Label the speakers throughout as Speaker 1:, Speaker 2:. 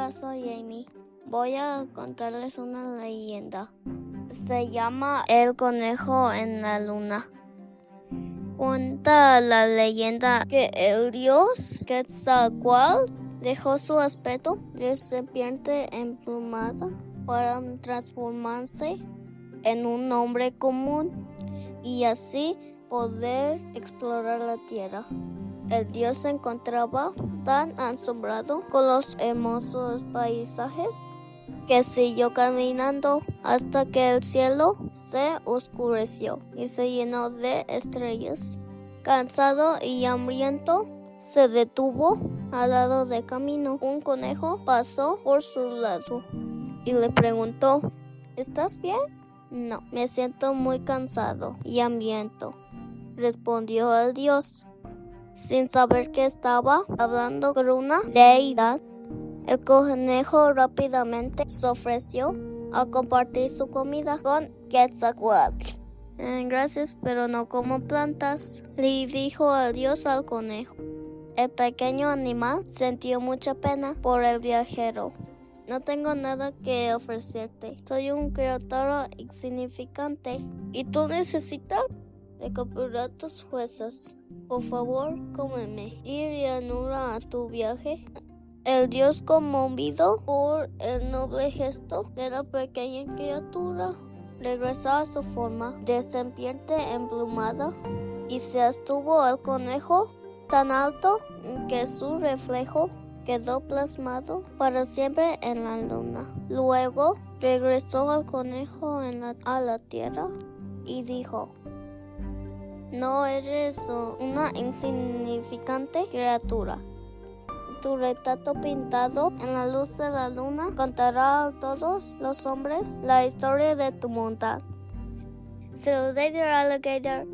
Speaker 1: Hola, soy Amy. Voy a contarles una leyenda. Se llama El conejo en la luna. Cuenta la leyenda que el dios Quetzalcoatl dejó su aspecto de serpiente emplumada para transformarse en un hombre común y así poder explorar la tierra. El dios se encontraba tan asombrado con los hermosos paisajes que siguió caminando hasta que el cielo se oscureció y se llenó de estrellas. Cansado y hambriento, se detuvo al lado del camino. Un conejo pasó por su lado y le preguntó, ¿Estás bien? No, me siento muy cansado y hambriento, respondió el dios. Sin saber que estaba hablando con una deidad, el conejo rápidamente se ofreció a compartir su comida con Quetzalcoatl. Eh, gracias, pero no como plantas, le dijo el dios al conejo. El pequeño animal sintió mucha pena por el viajero. No tengo nada que ofrecerte. Soy un criatura insignificante y tú necesitas recuperar tus fuerzas. Por favor, cómeme y reanuda a tu viaje. El dios conmovido por el noble gesto de la pequeña criatura regresó a su forma de serpiente emplumada y se estuvo al conejo tan alto que su reflejo quedó plasmado para siempre en la luna. Luego regresó al conejo a la tierra y dijo, no eres una insignificante criatura. Tu retrato pintado en la luz de la luna contará a todos los hombres la historia de tu monta. You later, alligator.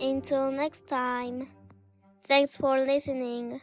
Speaker 1: Until next time. Thanks for listening.